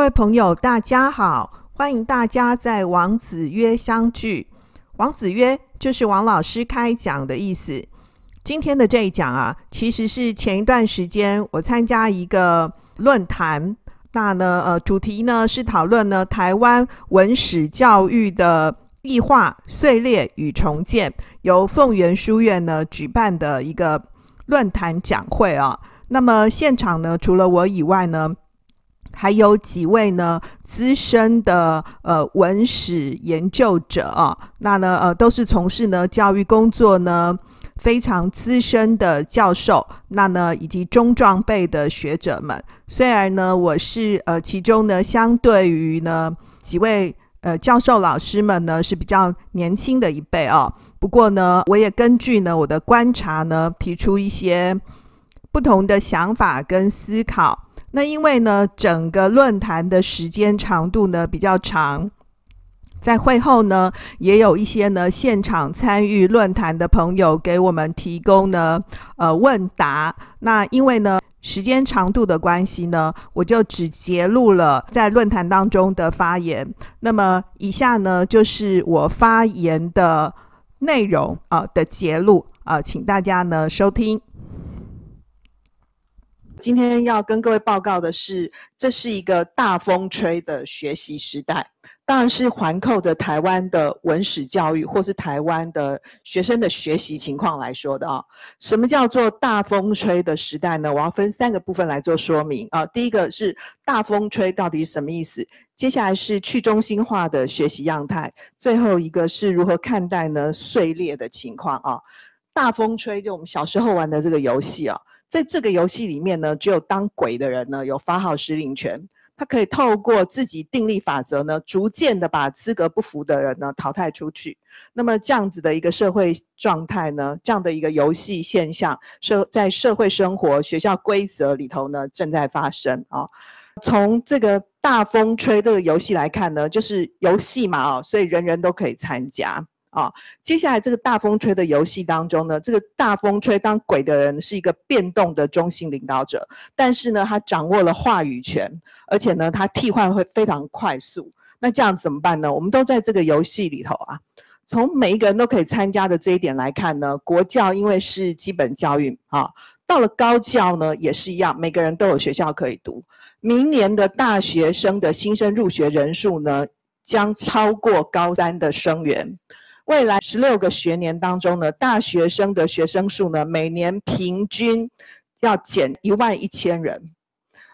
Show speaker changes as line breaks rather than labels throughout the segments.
各位朋友，大家好，欢迎大家在王子约相聚。王子约就是王老师开讲的意思。今天的这一讲啊，其实是前一段时间我参加一个论坛，那呢，呃，主题呢是讨论呢台湾文史教育的异化、碎裂与重建，由凤园书院呢举办的一个论坛讲会啊。那么现场呢，除了我以外呢，还有几位呢资深的呃文史研究者啊，那呢呃都是从事呢教育工作呢非常资深的教授，那呢以及中壮辈的学者们。虽然呢我是呃其中呢相对于呢几位呃教授老师们呢是比较年轻的一辈啊，不过呢我也根据呢我的观察呢提出一些不同的想法跟思考。那因为呢，整个论坛的时间长度呢比较长，在会后呢，也有一些呢现场参与论坛的朋友给我们提供呢呃问答。那因为呢时间长度的关系呢，我就只截录了在论坛当中的发言。那么以下呢就是我发言的内容啊、的截录啊、请大家呢收听。今天要跟各位报告的是，这是一个大风吹的学习时代，当然是环扣的台湾的文史教育，或是台湾的学生的学习情况来说的啊。什么叫做大风吹的时代呢？我要分三个部分来做说明啊。第一个是大风吹到底是什么意思？接下来是去中心化的学习样态，最后一个是如何看待呢碎裂的情况啊。大风吹就我们小时候玩的这个游戏啊。在这个游戏里面呢，只有当鬼的人呢有发号施令权，他可以透过自己定立法则呢，逐渐的把资格不符的人呢淘汰出去。那么这样子的一个社会状态呢，这样的一个游戏现象，社在社会生活、学校规则里头呢正在发生啊。从这个大风吹这个游戏来看呢，就是游戏嘛啊，所以人人都可以参加。啊、接下来这个大风吹的游戏当中呢，这个大风吹当鬼的人是一个变动的中心领导者，但是呢，他掌握了话语权，而且呢，他替换会非常快速。那这样怎么办呢？我们都在这个游戏里头啊，从每一个人都可以参加的这一点来看呢，国教因为是基本教育啊，到了高教呢也是一样，每个人都有学校可以读。明年的大学生的新生入学人数呢，将超过高三的生源。未来十六个学年当中呢，大学生的学生数呢，每年平均要减一万一千人。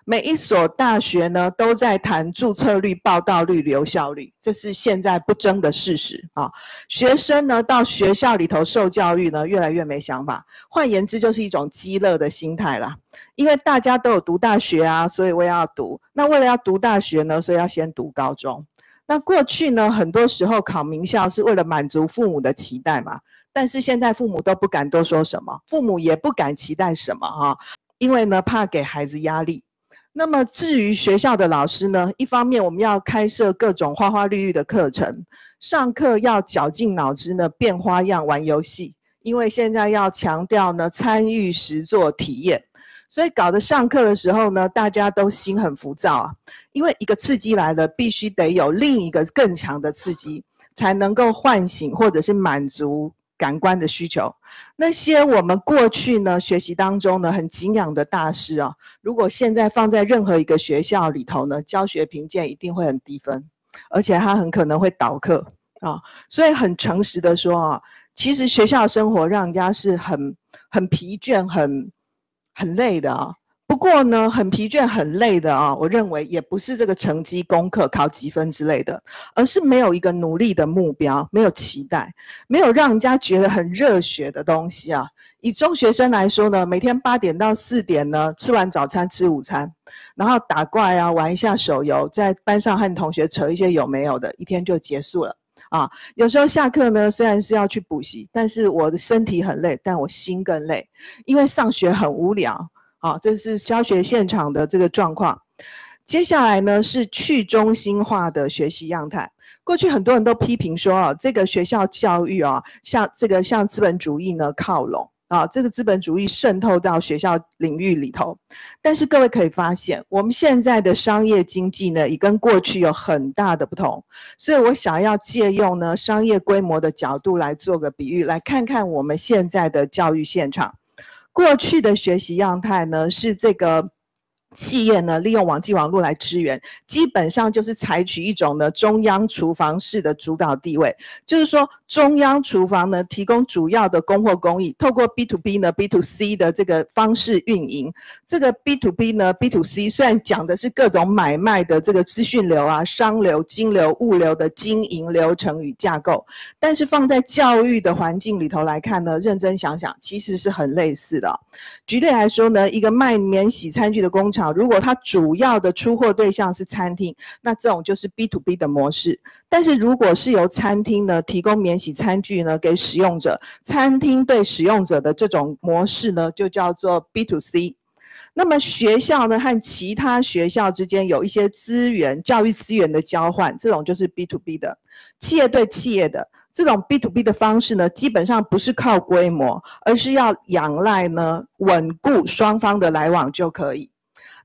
每一所大学呢，都在谈注册率、报到率、留校率，这是现在不争的事实啊。学生呢，到学校里头受教育呢，越来越没想法。换言之，就是一种饥饿的心态啦。因为大家都有读大学啊，所以我也要读。那为了要读大学呢，所以要先读高中。那过去呢，很多时候考名校是为了满足父母的期待嘛，但是现在父母都不敢多说什么，父母也不敢期待什么哈，因为呢怕给孩子压力。那么至于学校的老师呢，一方面我们要开设各种花花绿绿的课程，上课要绞尽脑汁呢变花样玩游戏，因为现在要强调呢参与实作体验。所以搞得上课的时候呢，大家都心很浮躁啊，因为一个刺激来了，必须得有另一个更强的刺激，才能够唤醒或者是满足感官的需求。那些我们过去呢学习当中呢很敬仰的大师啊，如果现在放在任何一个学校里头呢，教学评鉴一定会很低分，而且他很可能会倒课啊。所以很诚实的说啊，其实学校生活让人家是很很疲倦，很。很累的啊，不过呢，很疲倦、很累的啊，我认为也不是这个成绩、功课考几分之类的，而是没有一个努力的目标，没有期待，没有让人家觉得很热血的东西啊。以中学生来说呢，每天八点到四点呢，吃完早餐吃午餐，然后打怪啊，玩一下手游，在班上和同学扯一些有没有的，一天就结束了。啊，有时候下课呢，虽然是要去补习，但是我的身体很累，但我心更累，因为上学很无聊。啊，这是教学现场的这个状况。接下来呢，是去中心化的学习样态。过去很多人都批评说，啊，这个学校教育啊，像这个向资本主义呢靠拢。啊，这个资本主义渗透到学校领域里头。但是各位可以发现，我们现在的商业经济呢，已跟过去有很大的不同。所以我想要借用呢商业规模的角度来做个比喻，来看看我们现在的教育现场。过去的学习样态呢，是这个。企业呢，利用网际网络来支援，基本上就是采取一种呢中央厨房式的主导地位，就是说中央厨房呢提供主要的供货工艺，透过 B to B 呢 B to C 的这个方式运营。这个 B to B 呢 B to C 虽然讲的是各种买卖的这个资讯流啊、商流、金流、物流的经营流程与架构，但是放在教育的环境里头来看呢，认真想想，其实是很类似的。举例来说呢，一个卖免洗餐具的工厂。如果它主要的出货对象是餐厅，那这种就是 B to B 的模式。但是如果是由餐厅呢提供免洗餐具呢给使用者，餐厅对使用者的这种模式呢就叫做 B to C。那么学校呢和其他学校之间有一些资源、教育资源的交换，这种就是 B to B 的。企业对企业的这种 B to B 的方式呢，基本上不是靠规模，而是要仰赖呢稳固双方的来往就可以。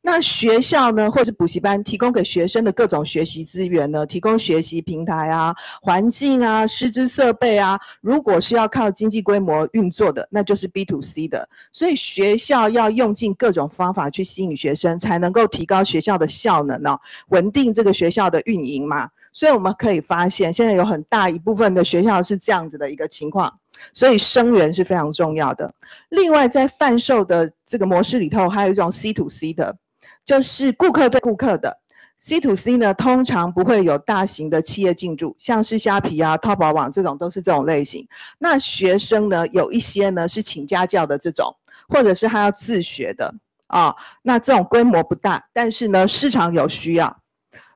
那学校呢，或者补习班提供给学生的各种学习资源呢，提供学习平台啊、环境啊、师资设备啊，如果是要靠经济规模运作的，那就是 B to C 的。所以学校要用尽各种方法去吸引学生，才能够提高学校的效能呢、哦，稳定这个学校的运营嘛。所以我们可以发现，现在有很大一部分的学校是这样子的一个情况。所以生源是非常重要的。另外，在贩售的这个模式里头，还有一种 C to C 的。就是顾客对顾客的 C to C 呢，通常不会有大型的企业进驻，像是虾皮啊、淘宝网这种都是这种类型。那学生呢，有一些呢是请家教的这种，或者是他要自学的啊、那这种规模不大，但是呢市场有需要。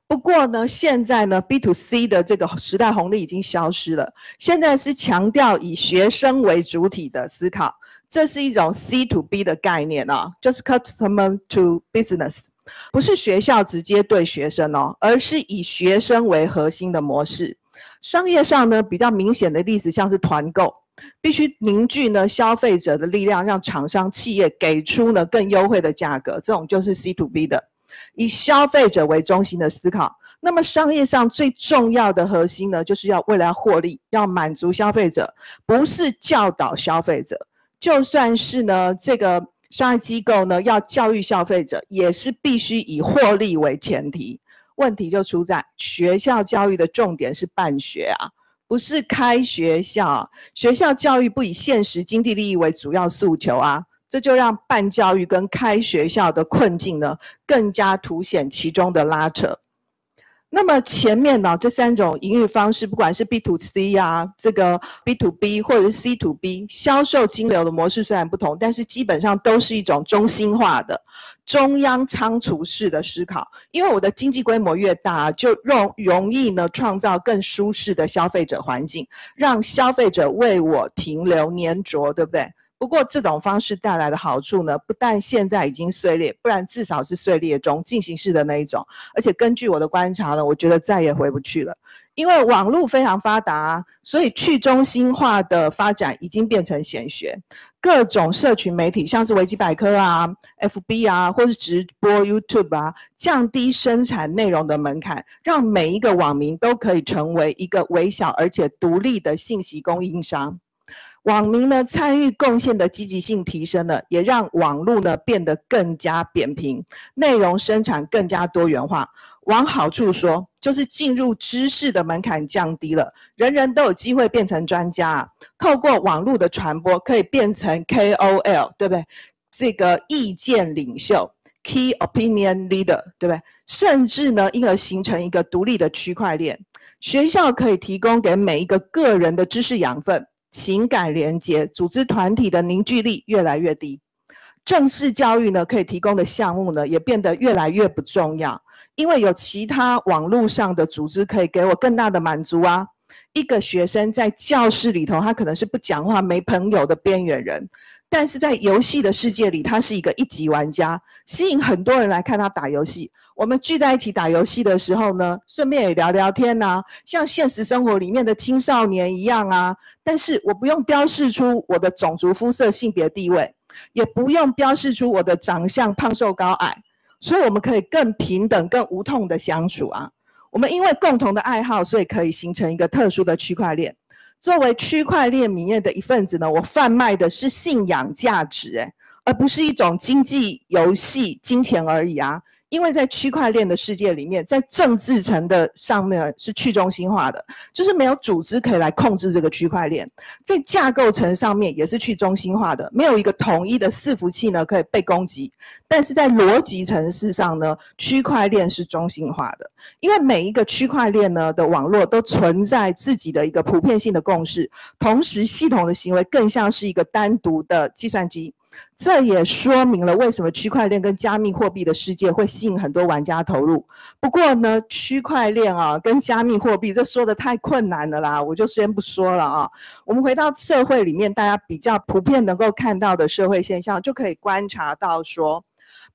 不过呢，现在呢 B to C 的这个时代红利已经消失了，现在是强调以学生为主体的思考。这是一种 C to B 的概念啊，就是 customer to business，不是学校直接对学生哦，而是以学生为核心的模式。商业上呢，比较明显的例子像是团购，必须凝聚呢消费者的力量，让厂商企业给出呢更优惠的价格，这种就是 C to B 的，以消费者为中心的思考。那么商业上最重要的核心呢，就是要为了要获利，要满足消费者，不是教导消费者。就算是呢，这个商业机构呢要教育消费者，也是必须以获利为前提。问题就出在学校教育的重点是办学啊，不是开学校。学校教育不以现实经济利益为主要诉求啊，这就让办教育跟开学校的困境呢，更加凸显其中的拉扯。那么前面呢，这三种营运方式，不管是 B to C 啊，这个 B to B 或者是 C to B，销售金流的模式虽然不同，但是基本上都是一种中心化的中央仓储式的思考。因为我的经济规模越大，就容容易呢创造更舒适的消费者环境，让消费者为我停留黏着，对不对？不过这种方式带来的好处呢，不但现在已经碎裂，不然至少是碎裂中进行式的那一种。而且根据我的观察呢，我觉得再也回不去了，因为网络非常发达，所以去中心化的发展已经变成显学。各种社群媒体，像是维基百科啊、FB 啊，或是直播 YouTube 啊，降低生产内容的门槛，让每一个网民都可以成为一个微小而且独立的信息供应商。网民呢参与贡献的积极性提升了，也让网络呢变得更加扁平，内容生产更加多元化。往好处说，就是进入知识的门槛降低了，人人都有机会变成专家。透过网络的传播，可以变成 KOL，对不对？这个意见领袖 （Key Opinion Leader），对不对？甚至呢，因而形成一个独立的区块链。学校可以提供给每一个个人的知识养分。情感连接、组织团体的凝聚力越来越低，正式教育呢可以提供的项目呢也变得越来越不重要，因为有其他网络上的组织可以给我更大的满足啊。一个学生在教室里头，他可能是不讲话、没朋友的边缘人，但是在游戏的世界里，他是一个一级玩家，吸引很多人来看他打游戏。我们聚在一起打游戏的时候呢，顺便也聊聊天呐，像现实生活里面的青少年一样啊。但是我不用标示出我的种族、肤色、性别、地位，也不用标示出我的长相、胖瘦、高矮，所以我们可以更平等、更无痛的相处啊。我们因为共同的爱好，所以可以形成一个特殊的区块链。作为区块链里面的一份子呢，我贩卖的是信仰价值，诶，而不是一种经济游戏、金钱而已啊。因为在区块链的世界里面，在政治层的上面是去中心化的，就是没有组织可以来控制这个区块链。在架构层上面也是去中心化的，没有一个统一的伺服器呢可以被攻击。但是在逻辑层次上呢，区块链是中心化的，因为每一个区块链呢的网络都存在自己的一个普遍性的共识，同时系统的行为更像是一个单独的计算机。这也说明了为什么区块链跟加密货币的世界会吸引很多玩家投入。不过呢，区块链啊跟加密货币这说的太困难了啦，我就先不说了啊。我们回到社会里面，大家比较普遍能够看到的社会现象，就可以观察到说，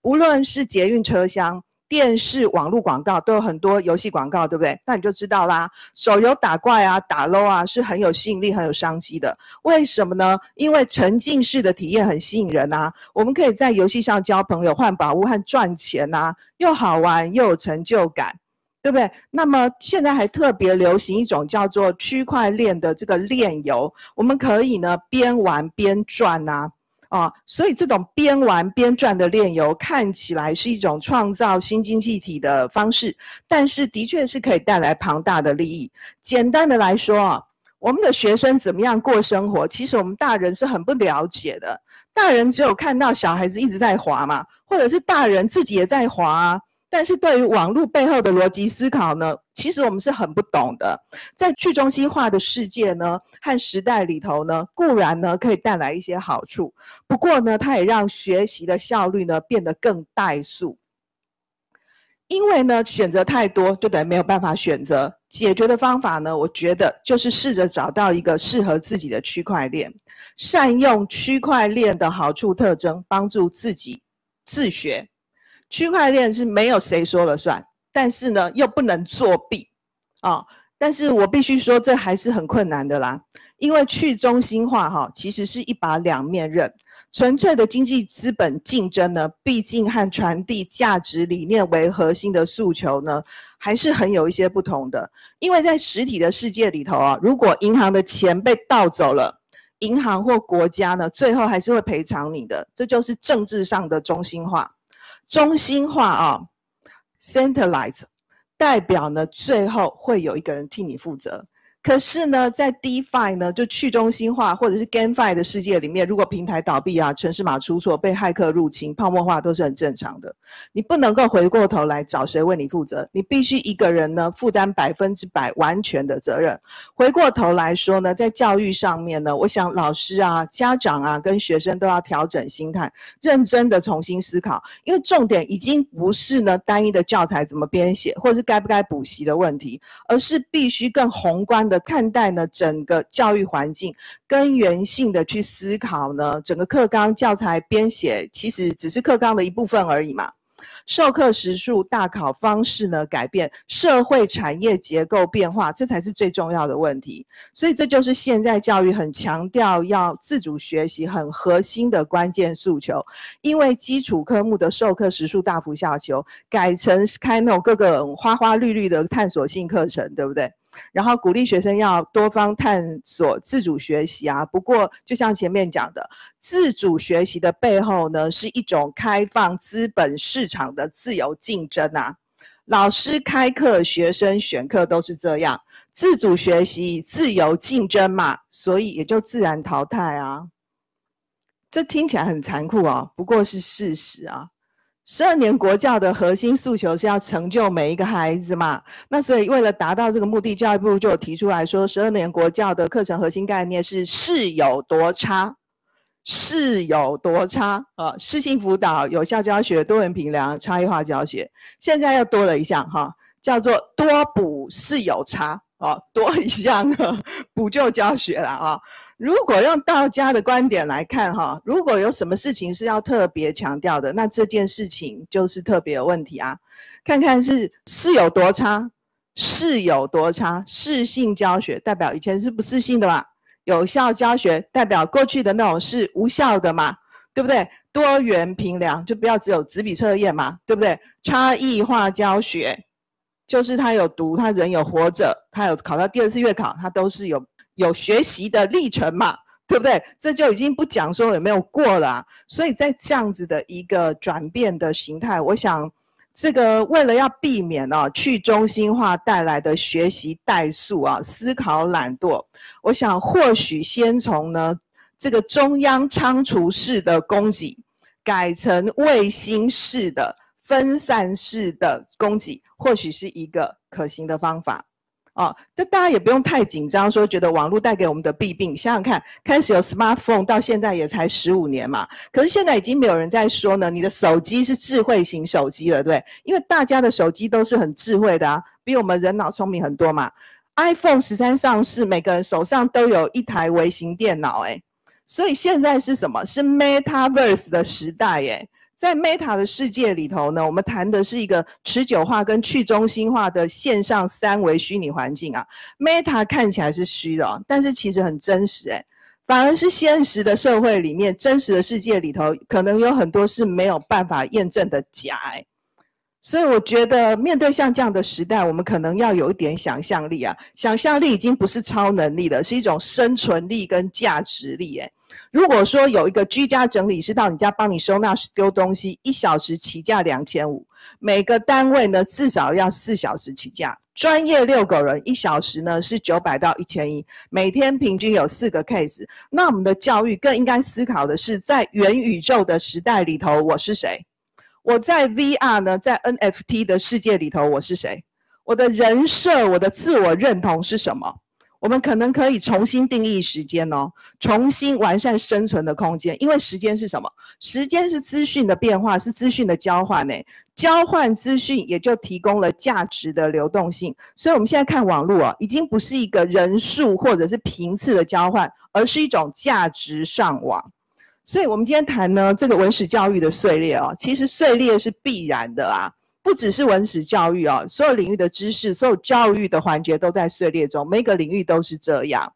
不论是捷运车厢。电视、网络广告都有很多游戏广告，对不对？那你就知道啦，手游打怪啊、打 LOL 啊，是很有吸引力、很有商机的。为什么呢？因为沉浸式的体验很吸引人啊。我们可以在游戏上交朋友、换宝物和赚钱啊，又好玩又有成就感，对不对？那么现在还特别流行一种叫做区块链的这个链游，我们可以呢边玩边赚啊。啊，所以这种边玩边赚的链游看起来是一种创造新经济体的方式，但是的确是可以带来庞大的利益。简单的来说啊，我们的学生怎么样过生活，其实我们大人是很不了解的。大人只有看到小孩子一直在滑嘛，或者是大人自己也在滑啊。但是对于网络背后的逻辑思考呢，其实我们是很不懂的。在去中心化的世界呢和时代里头呢，固然呢可以带来一些好处，不过呢，它也让学习的效率呢变得更怠速。因为呢选择太多，就等于没有办法选择。解决的方法呢，我觉得就是试着找到一个适合自己的区块链，善用区块链的好处特征，帮助自己自学。区块链是没有谁说了算，但是呢，又不能作弊啊、但是我必须说，这还是很困难的啦，因为去中心化哈，其实是一把两面刃。纯粹的经济资本竞争呢，毕竟和传递价值理念为核心的诉求呢，还是很有一些不同的。因为在实体的世界里头啊，如果银行的钱被盗走了，银行或国家呢，最后还是会赔偿你的，这就是政治上的中心化。中心化啊，centralize，代表呢，最后会有一个人替你负责。可是呢，在 DeFi 呢，就去中心化或者是 GameFi 的世界里面，如果平台倒闭啊，程式码出错，被骇客入侵，泡沫化都是很正常的。你不能够回过头来找谁为你负责，你必须一个人呢负担百分之百完全的责任。回过头来说呢，在教育上面呢，我想老师啊、家长啊跟学生都要调整心态，认真的重新思考，因为重点已经不是呢单一的教材怎么编写，或者是该不该补习的问题，而是必须更宏观的看待呢，整个教育环境根源性的去思考呢，整个课纲教材编写其实只是课纲的一部分而已嘛。授课时数、大考方式呢改变，社会产业结构变化，这才是最重要的问题。所以这就是现在教育很强调要自主学习很核心的关键诉求。因为基础科目的授课时数大幅下修，改成开那种各个花花绿绿的探索性课程，对不对？然后鼓励学生要多方探索、自主学习啊。不过，就像前面讲的，自主学习的背后呢，是一种开放资本市场的自由竞争啊。老师开课，学生选课都是这样，自主学习、自由竞争嘛，所以也就自然淘汰啊。这听起来很残酷啊，不过是事实啊。十二年国教的核心诉求是要成就每一个孩子嘛？那所以为了达到这个目的，教育部就有提出来说，十二年国教的课程核心概念是“适有多差，适有多差”啊，适性辅导、有效教学、多元评量、差异化教学。现在又多了一项哈，叫做多补适有差哦，多一项 补救教学了啊、如果用道家的观点来看哈、如果有什么事情是要特别强调的，那这件事情就是特别有问题啊。看看是是有多差，是有多差。适性教学代表以前是不适性的嘛？有效教学代表过去的那种是无效的嘛？对不对？多元评量就不要只有纸笔测验嘛？对不对？差异化教学就是他有读，他人有活着，他有考到第二次月考，他都是有有学习的历程嘛？对不对？这就已经不讲说有没有过了啊。所以在这样子的一个转变的形态，我想。这个为了要避免啊去中心化带来的学习怠速啊思考懒惰，我想或许先从呢这个中央仓储式的供给，改成卫星式的分散式的供给，或许是一个可行的方法。哦，这大家也不用太紧张，说觉得网络带给我们的弊病。想想看，开始有 smartphone 到现在也才十五年嘛，可是现在已经没有人在说呢，你的手机是智慧型手机了，对？因为大家的手机都是很智慧的啊，比我们人脑聪明很多嘛。iPhone 十三上市，每个人手上都有一台微型电脑，诶，所以现在是什么？是 Metaverse 的时代，诶。在 Meta 的世界里头呢，我们谈的是一个持久化跟去中心化的线上三维虚拟环境啊。Meta 看起来是虚的，但是其实很真实诶，反而是现实的社会里面，真实的世界里头，可能有很多是没有办法验证的假诶。所以我觉得面对像这样的时代，我们可能要有一点想象力啊。想象力已经不是超能力了，是一种生存力跟价值力诶。如果说有一个居家整理师到你家帮你收纳丢东西，一小时起价两千五，每个单位呢至少要四小时起价。专业遛狗人一小时呢是九百到一千一，每天平均有四个 case。那我们的教育更应该思考的是，在元宇宙的时代里头，我是谁？我在 VR 呢，在 NFT 的世界里头，我是谁？我的人设，我的自我认同是什么？我们可能可以重新定义时间哦，重新完善生存的空间。因为时间是什么？时间是资讯的变化，是资讯的交换诶。交换资讯也就提供了价值的流动性。所以我们现在看网络啊，已经不是一个人数或者是频次的交换，而是一种价值上网。所以我们今天谈呢，这个文史教育的碎裂啊，其实碎裂是必然的啊。不只是文史教育哦，所有领域的知识，所有教育的环节都在碎裂中，每个领域都是这样。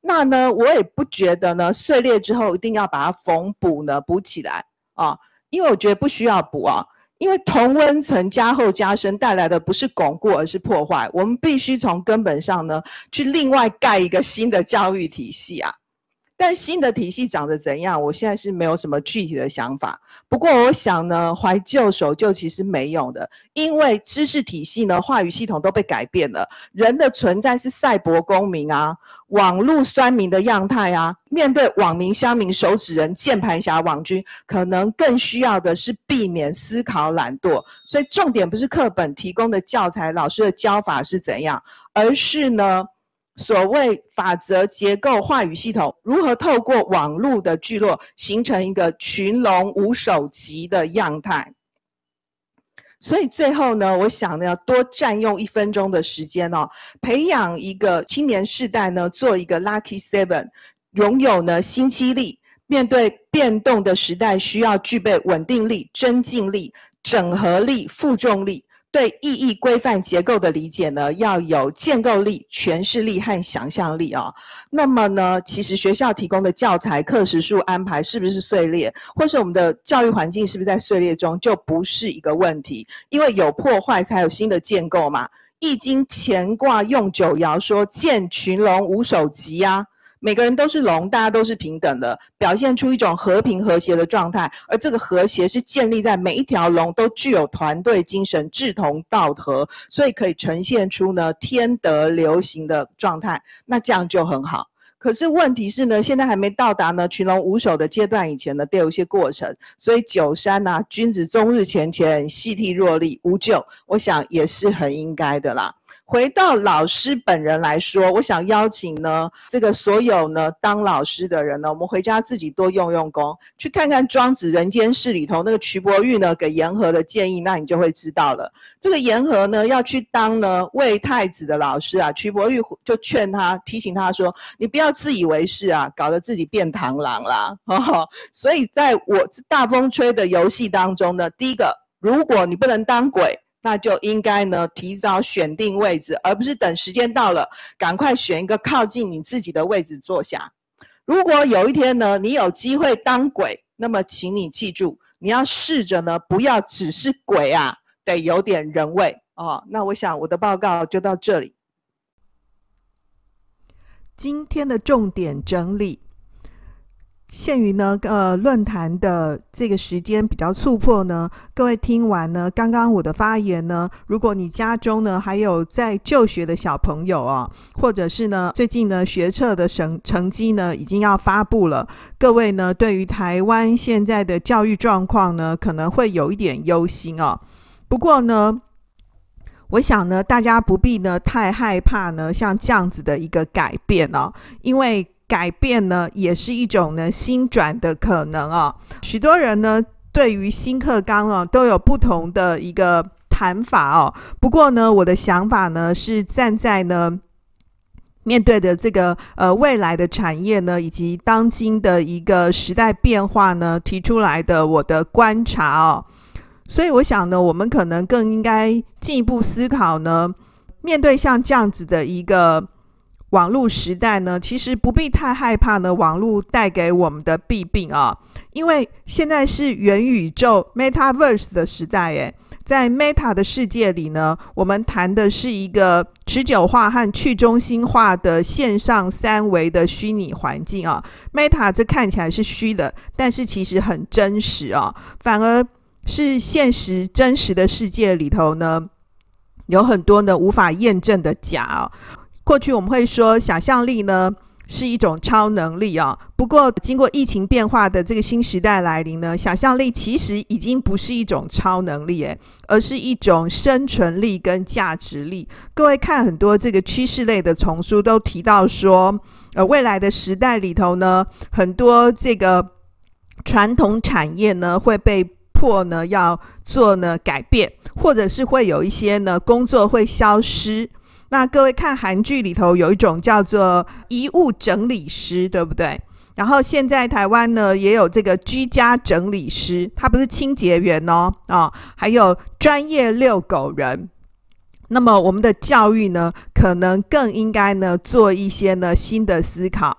那呢，我也不觉得呢，碎裂之后一定要把它缝补呢，补起来啊，因为我觉得不需要补啊，因为同温层加厚加深带来的不是巩固，而是破坏。我们必须从根本上呢，去另外盖一个新的教育体系啊。但新的体系长得怎样？我现在是没有什么具体的想法。不过我想呢，怀旧守旧其实没用的，因为知识体系呢、话语系统都被改变了。人的存在是赛博公民啊，网络酸民的样态啊。面对网民、乡民、手指人、键盘侠、网军，可能更需要的是避免思考懒惰。所以重点不是课本提供的教材、老师的教法是怎样，而是呢，所谓法则结构话语系统如何透过网络的聚落形成一个群龙无首级的样态？所以最后呢，我想呢，要多占用一分钟的时间哦，培养一个青年世代呢，做一个 Lucky Seven，拥有呢心机力，面对变动的时代，需要具备稳定力、增进力、整合力、负重力。对意义规范结构的理解呢，要有建构力、诠释力和想象力啊、那么呢，其实学校提供的教材、课时数安排是不是碎裂，或是我们的教育环境是不是在碎裂中，就不是一个问题。因为有破坏，才有新的建构嘛。易经乾卦用九爻说：“见群龙无首级啊。”每个人都是龙，大家都是平等的，表现出一种和平和谐的状态。而这个和谐是建立在每一条龙都具有团队精神、志同道合，所以可以呈现出呢天德流行的状态。那这样就很好。可是问题是呢，现在还没到达呢群龙无首的阶段以前呢，都有一些过程。所以九三呐，君子终日乾乾，夕惕若厉，无咎。我想也是很应该的啦。回到老师本人来说，我想邀请呢，这个所有呢当老师的人呢，我们回家自己多用用功，去看看《庄子·人间世》里头那个蘧伯玉呢给言和的建议，那你就会知道了。这个言和呢要去当呢魏太子的老师啊，蘧伯玉就劝他，提醒他说：“你不要自以为是啊，搞得自己变螳螂啦。”，所以在我大风吹的游戏当中呢，第一个，如果你不能当鬼。那就应该呢，提早选定位置，而不是等时间到了，赶快选一个靠近你自己的位置坐下。如果有一天呢，你有机会当鬼，那么请你记住，你要试着呢，不要只是鬼啊，得有点人味哦。那我想我的报告就到这里。今天的重点整理。限于呢，呃，论坛的这个时间比较促迫呢，各位听完呢，刚刚我的发言呢，如果你家中呢还有在就学的小朋友啊，或者是呢最近呢学测的成成绩呢已经要发布了，各位呢对于台湾现在的教育状况呢可能会有一点忧心哦。不过呢，我想呢大家不必呢太害怕呢像这样子的一个改变哦，因为。改变呢，也是一种呢新转的可能啊。许多人呢，对于新课纲啊，都有不同的一个谈法哦。不过呢，我的想法呢，是站在呢面对的这个呃未来的产业呢，以及当今的一个时代变化呢，提出来的我的观察哦。所以我想呢，我们可能更应该进一步思考呢，面对像这样子的一个。网络时代呢，其实不必太害怕呢。网络带给我们的弊病啊，因为现在是元宇宙 （Metaverse） 的时代。诶，在 Meta 的世界里呢，我们谈的是一个持久化和去中心化的线上三维的虚拟环境啊。Meta 这看起来是虚的，但是其实很真实啊。反而是现实真实的世界里头呢，有很多呢无法验证的假啊。过去我们会说想象力呢是一种超能力啊，不过经过疫情变化的这个新时代来临呢，想象力其实已经不是一种超能力诶，而是一种生存力跟价值力。各位看很多这个趋势类的丛书都提到说，呃，未来的时代里头呢，很多这个传统产业呢会被迫呢要做呢改变，或者是会有一些呢工作会消失。那各位看韩剧里头有一种叫做遗物整理师，对不对？然后现在台湾呢也有这个居家整理师，他不是清洁员哦，啊、哦，还有专业遛狗人。那么我们的教育呢，可能更应该呢做一些呢新的思考。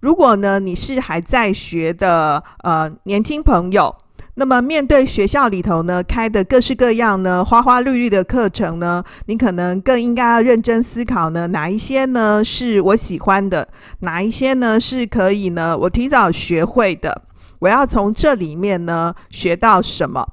如果呢你是还在学的呃年轻朋友。那么，面对学校里头呢开的各式各样呢花花绿绿的课程呢，你可能更应该要认真思考呢，哪一些呢是我喜欢的，哪一些呢是可以呢我提早学会的，我要从这里面呢学到什么？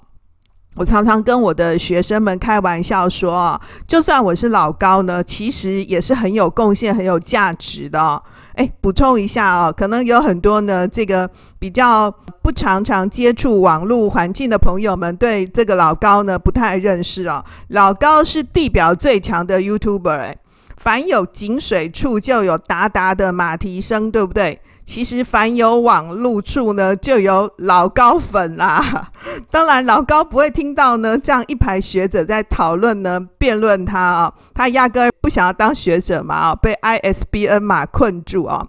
我常常跟我的学生们开玩笑说啊，就算我是老高呢，其实也是很有贡献、很有价值的哦。哎，补充一下啊，可能有很多呢，这个比较不常常接触网络环境的朋友们，对这个老高呢不太认识啊。老高是地表最强的 YouTuber，哎，凡有井水处就有达达的马蹄声，对不对？其实凡有网路处呢，就有老高粉啦。当然，老高不会听到呢这样一排学者在讨论呢、辩论他啊、他压根不想要当学者嘛啊，被 ISBN 码困住啊、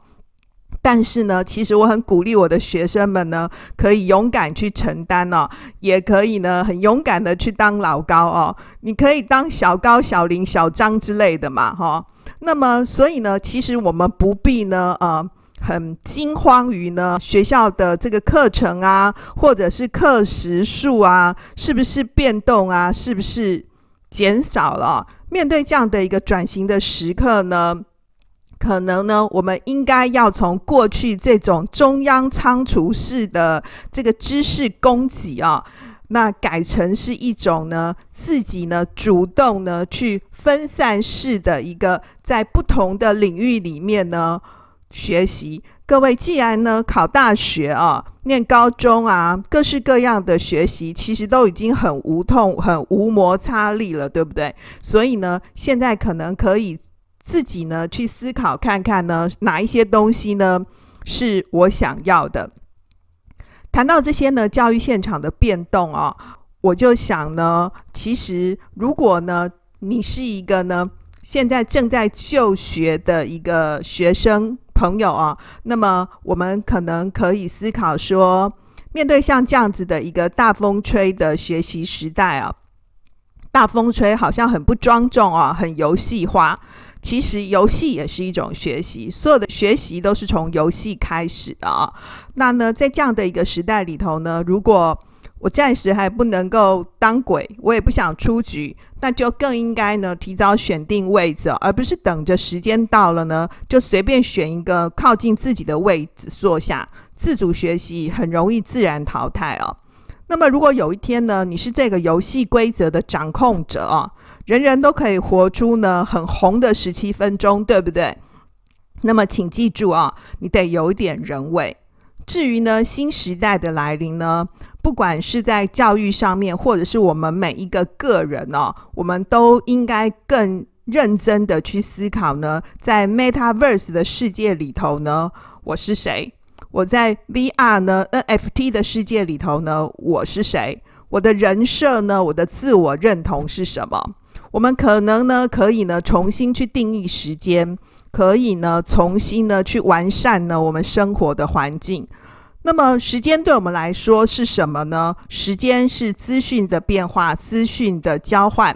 但是呢，其实我很鼓励我的学生们呢，可以勇敢去承担哦，也可以呢很勇敢的去当老高哦。你可以当小高、小林、小张之类的嘛哈、那么，所以呢，其实我们不必呢呃。很惊慌于呢，学校的这个课程啊，或者是课时数啊，是不是变动啊？是不是减少了？面对这样的一个转型的时刻呢，可能呢，我们应该要从过去这种中央仓储式的这个知识供给啊，那改成是一种呢，自己呢主动呢去分散式的一个在不同的领域里面呢。学习，各位，既然呢考大学啊，念高中啊，各式各样的学习，其实都已经很无痛、很无摩擦力了，对不对？所以呢，现在可能可以自己呢去思考看看呢，哪一些东西呢是我想要的。谈到这些呢，教育现场的变动啊，我就想呢，其实如果呢，你是一个呢，现在正在就学的一个学生。朋友啊，那么我们可能可以思考说，面对像这样子的一个大风吹的学习时代啊，大风吹好像很不庄重啊，很游戏化。其实游戏也是一种学习，所有的学习都是从游戏开始的啊。那呢，在这样的一个时代里头呢，如果我暂时还不能够当鬼，我也不想出局，那就更应该呢提早选定位置，而不是等着时间到了呢就随便选一个靠近自己的位置坐下。自主学习很容易自然淘汰哦。那么如果有一天呢，你是这个游戏规则的掌控者啊，人人都可以活出呢很红的十七分钟，对不对？那么请记住啊，你得有一点人味。至于呢新时代的来临呢，不管是在教育上面，或者是我们每一个个人哦，我们都应该更认真的去思考呢，在 Metaverse 的世界里头呢，我是谁？我在 VR 呢 NFT 的世界里头呢，我是谁？我的人设呢？我的自我认同是什么？我们可能呢，可以呢，重新去定义时间，可以呢，重新呢，去完善呢，我们生活的环境。那么，时间对我们来说是什么呢？时间是资讯的变化，资讯的交换，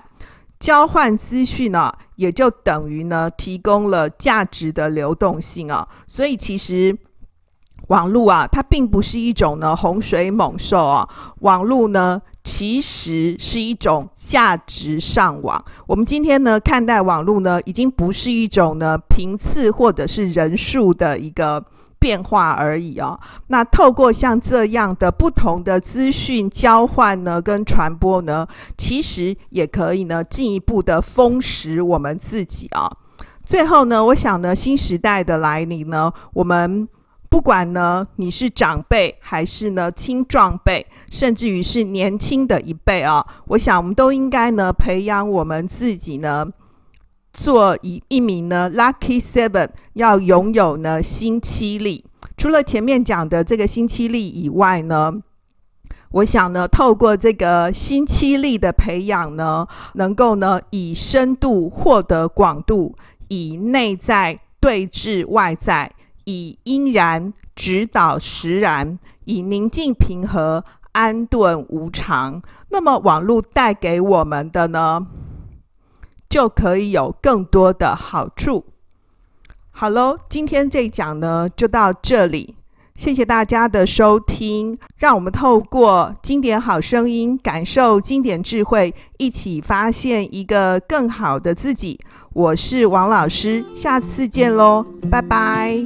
交换资讯呢，也就等于呢，提供了价值的流动性啊。所以，其实网络啊，它并不是一种呢洪水猛兽啊。网络呢，其实是一种价值上网。我们今天呢，看待网络呢，已经不是一种呢频次或者是人数的一个。变化而已哦。那透过像这样的不同的资讯交换呢，跟传播呢，其实也可以呢进一步的丰实我们自己啊。最后呢，我想呢，新时代的来临呢，我们不管呢你是长辈还是呢青壮辈，甚至于是年轻的一辈啊，我想我们都应该呢培养我们自己呢。做一一名呢，Lucky Seven 要拥有呢星期力。除了前面讲的这个星期力以外呢，我想呢，透过这个星期力的培养呢，能够呢以深度获得广度，以内在对治外在，以因然指导实然，以宁静平和安顿无常。那么网络带给我们的呢？就可以有更多的好处。好喽，今天这一讲呢就到这里，谢谢大家的收听。让我们透过经典好声音，感受经典智慧，一起发现一个更好的自己。我是王老师，下次见喽，拜拜。